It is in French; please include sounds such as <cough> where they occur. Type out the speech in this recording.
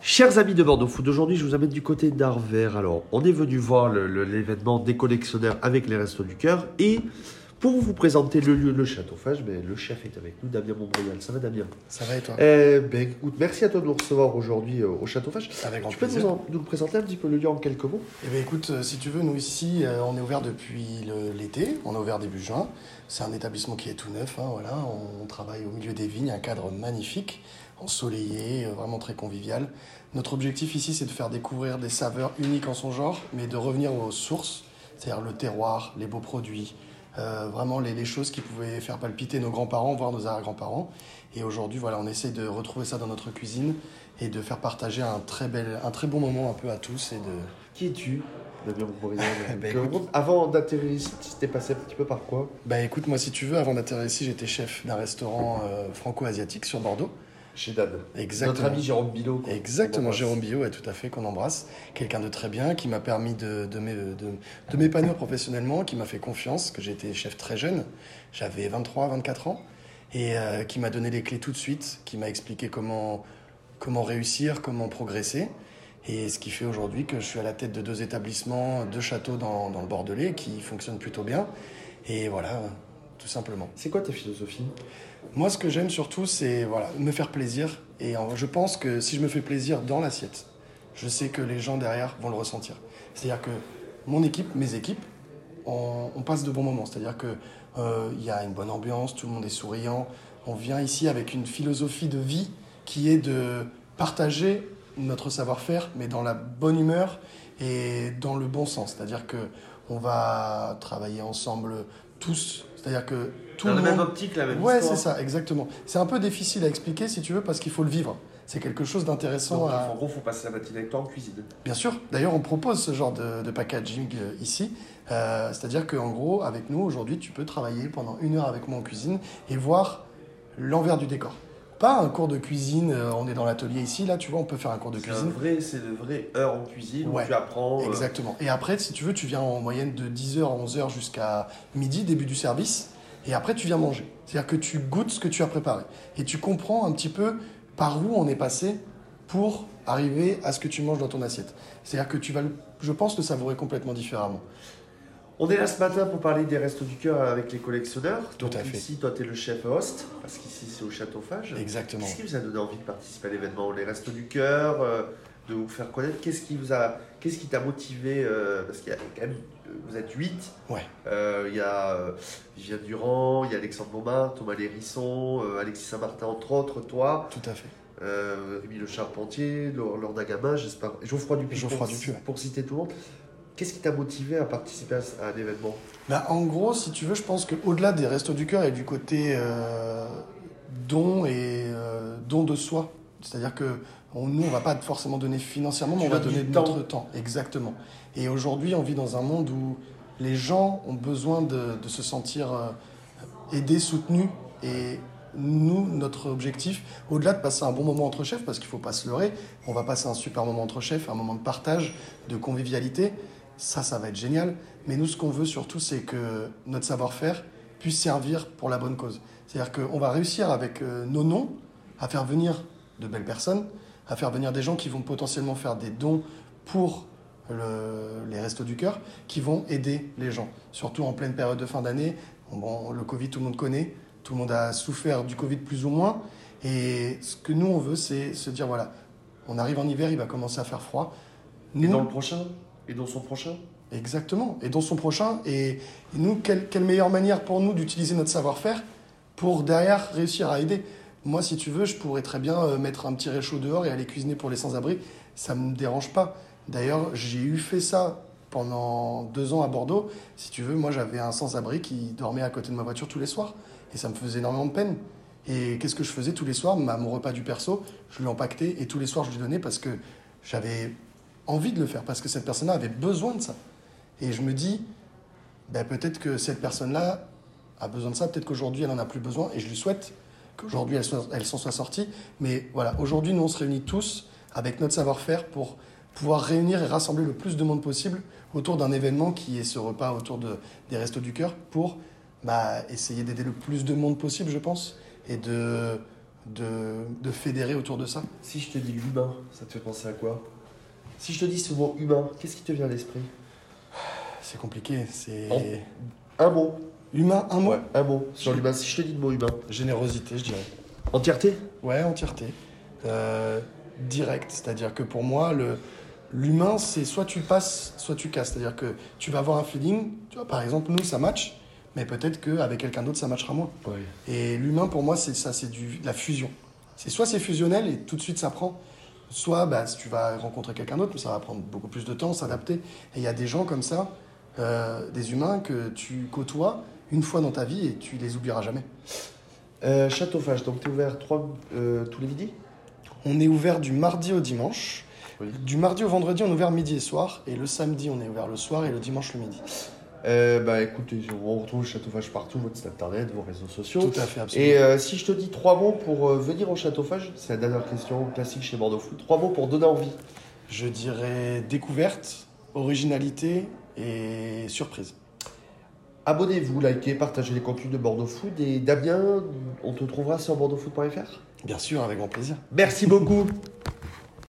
Chers amis de Bordeaux Food, aujourd'hui je vous amène du côté d'Arvers. Alors, on est venu voir l'événement des collectionneurs avec les Restos du Cœur et pour vous présenter le lieu, le châteauphage, mais le chef est avec nous, Damien Montbrial. Ça va Damien? Ça va et toi? Eh ben, écoute, merci à toi de nous recevoir aujourd'hui euh, au châteauphage. Avec grand Tu peux plaisir. nous, en- nous présenter un petit peu le lieu en quelques mots? Eh bien écoute, euh, si tu veux, nous ici, euh, on est ouvert depuis l'été, on est ouvert début juin. C'est un établissement qui est tout neuf, hein, voilà. on, on travaille au milieu des vignes, un cadre magnifique, ensoleillé, euh, vraiment très convivial. Notre objectif ici, c'est de faire découvrir des saveurs uniques en son genre, mais de revenir aux sources, c'est-à-dire le terroir, les beaux produits, euh, vraiment les, les choses qui pouvaient faire palpiter nos grands-parents, voire nos arrière-grands-parents. Et aujourd'hui, voilà, on essaie de retrouver ça dans notre cuisine et de faire partager un très, bel, un très bon moment un peu à tous et de, Qui es-tu Damien <laughs> Ben, écoute- Avant d'atterrir ici, tu t'es passé un petit peu par quoi? Bah écoute, moi si tu veux, avant d'atterrir ici, j'étais chef d'un restaurant euh, franco-asiatique sur Bordeaux. Chez Dan. Exactement. Notre ami Jérôme qu'on- Exactement. Jérôme Billot, ouais, tout à fait, qu'on embrasse. Quelqu'un de très bien, qui m'a permis de, de, m'é- de, de m'épanouir professionnellement, qui m'a fait confiance, que j'étais chef très jeune, j'avais 23, 24 ans, et euh, qui m'a donné les clés tout de suite, qui m'a expliqué comment, comment réussir, comment progresser. Et ce qui fait aujourd'hui que je suis à la tête de deux établissements, deux châteaux dans, dans le Bordelais, qui fonctionnent plutôt bien. Et voilà, tout simplement. C'est quoi ta philosophie? Moi, ce que j'aime surtout, c'est voilà, me faire plaisir. Et je pense que si je me fais plaisir dans l'assiette, je sais que les gens derrière vont le ressentir. C'est-à-dire que mon équipe, mes équipes, on, passe de bons moments. C'est-à-dire que euh, y a une bonne ambiance, tout le monde est souriant. On vient ici avec une philosophie de vie qui est de partager notre savoir-faire, mais dans la bonne humeur et dans le bon sens. C'est-à-dire que on va travailler ensemble tous. C'est-à-dire que tout Dans le la même optique, la même Ouais, histoire. c'est ça, exactement. C'est un peu difficile à expliquer si tu veux parce qu'il faut le vivre. C'est quelque chose d'intéressant Donc, à. En gros, faut passer la matinée avec toi en cuisine. Bien sûr. D'ailleurs, on propose ce genre de, de packaging euh, ici. Euh, C'est-à-dire qu'en gros, avec nous, aujourd'hui, tu peux travailler pendant une heure avec moi en cuisine et voir l'envers du décor. Pas un cours de cuisine, euh, on est dans l'atelier ici, là, tu vois, on peut faire un cours de cuisine. vrai, c'est de vraies heures en cuisine Ouais, où tu apprends. euh, Exactement. Et après, si tu veux, tu viens en moyenne de 10h à 11h jusqu'à midi, début du service. Et après, tu viens manger. C'est-à-dire que tu goûtes ce que tu as préparé. Et tu comprends un petit peu par où on est passé pour arriver à ce que tu manges dans ton assiette. C'est-à-dire que tu vas, le- je pense, le savourer complètement différemment. On est là ce matin pour parler des restos du cœur avec les collectionneurs. Tout Donc à fait. Ici, toi, tu es le chef host, parce qu'ici, c'est au châteauphage. Exactement. Qu'est-ce qui vous a donné envie de participer à l'événement Les restos du cœur, euh, de vous faire connaître? Qu'est-ce qui vous a, qu'est-ce qui t'a motivé euh, Parce qu'il y a quand même, euh, vous êtes huit. Ouais. Euh, Il y a Viviane Durand, il y a Alexandre Montmartre, Thomas Lérisson, Alexis Saint-Martin, entre autres, toi, Tout à fait. Rémi Le Charpentier, Laure Dagama, j'espère, Geoffroy Dupuis, Geoffroy pour, Dupuis, ouais. pour citer tout le monde. Qu'est-ce qui t'a motivé à participer à, un événement Bah, en gros, si tu veux, je pense qu'au-delà des restos du cœur et du côté euh, don et euh, don de soi, c'est-à-dire que on- nous, on va pas forcément donner financièrement, mais Tu on va donner de notre temps. Exactement. Et aujourd'hui, on vit dans un monde où les gens ont besoin de, de se sentir euh, aidés, soutenus. Et nous, notre objectif, au-delà de passer un bon moment entre chefs, parce qu'il faut pas se leurrer, on va passer un super moment entre chefs, un moment de partage, de convivialité. Ça, ça va être génial. Mais nous, ce qu'on veut surtout, c'est que notre savoir-faire puisse servir pour la bonne cause. C'est-à-dire qu'on va réussir avec euh, nos noms à faire venir de belles personnes, à faire venir des gens qui vont potentiellement faire des dons pour le- les restos du cœur, qui vont aider les gens. Surtout en pleine période de fin d'année. Bon, le Covid, tout le monde connaît. Tout le monde a souffert du Covid plus ou moins. Et ce que nous, on veut, c'est se dire, voilà, on arrive en hiver, il va commencer à faire froid. Et Nous, dans le prochain? Et dans son prochain? Exactement. Et dans son prochain. Et, nous, quelle, quelle meilleure manière pour nous d'utiliser notre savoir-faire pour derrière réussir à aider? Moi, si tu veux, je pourrais très bien euh, mettre un petit réchaud dehors et aller cuisiner pour les sans-abri. Ça ne me dérange pas. D'ailleurs, j'ai eu fait ça pendant deux ans à Bordeaux. Si tu veux, moi, j'avais un sans-abri qui dormait à côté de ma voiture tous les soirs. Et ça me faisait énormément de peine. Et qu'est-ce que je faisais tous les soirs? Ma- Mon repas du perso, je lui empaquetais et tous les soirs, je lui donnais parce que j'avais envie de le faire, parce que cette personne-là avait besoin de ça. Et je me dis, ben, peut-être que cette personne-là a besoin de ça, peut-être qu'aujourd'hui elle en a plus besoin, et je lui souhaite qu'aujourd'hui elle, s'en soit sortie. Mais voilà, aujourd'hui nous on se réunit tous avec notre savoir-faire pour pouvoir réunir et rassembler le plus de monde possible autour d'un événement qui est ce repas autour de, des Restos du Cœur pour bah, essayer d'aider le plus de monde possible, je pense, et de de, de fédérer autour de ça. Si je te dis l'humain, ça te fait penser à quoi? Si je te dis ce mot humain, qu'est-ce qui te vient à l'esprit? C'est compliqué, c'est... Un mot. Humain, un mot? Ouais, un mot sur l'humain. Si je te dis le mot humain. Générosité, je dirais. Entièreté? Ouais, entièreté. Euh, direct, c'est-à-dire que pour moi, le, l'humain, c'est soit tu passes, soit tu casses. C'est-à-dire que tu vas avoir un feeling, tu vois, par exemple, nous, ça match, mais peut-être qu'avec quelqu'un d'autre, ça matchera moins. Ouais. Et l'humain, pour moi, c'est ça, c'est de la fusion. C'est soit c'est fusionnel et tout de suite ça prend, soit bah, tu vas rencontrer quelqu'un d'autre, mais ça va prendre beaucoup plus de temps, s'adapter. Et il y a des gens comme ça, euh, des humains que tu côtoies une fois dans ta vie et tu les oublieras jamais. Euh, Châteauphage, donc tu es ouvert trois, euh, tous les midis? On est ouvert du mardi au dimanche. Oui. Du mardi au vendredi, on est ouvert midi et soir. Et le samedi, on est ouvert le soir et le dimanche le midi. Euh, Bah écoutez, on retrouve Châteauphage partout, votre site internet, vos réseaux sociaux. Tout à fait, absolument. Et euh, si je te dis trois mots pour euh, venir au Châteauphage, c'est la dernière question classique chez Bordeaux Foot, trois mots pour donner envie. Je dirais découverte, originalité et surprise. Abonnez-vous, likez, partagez les contenus de Bordeaux Foot. Et Damien, on te trouvera sur bordeauxfoot.fr Bien sûr, avec grand plaisir. Merci beaucoup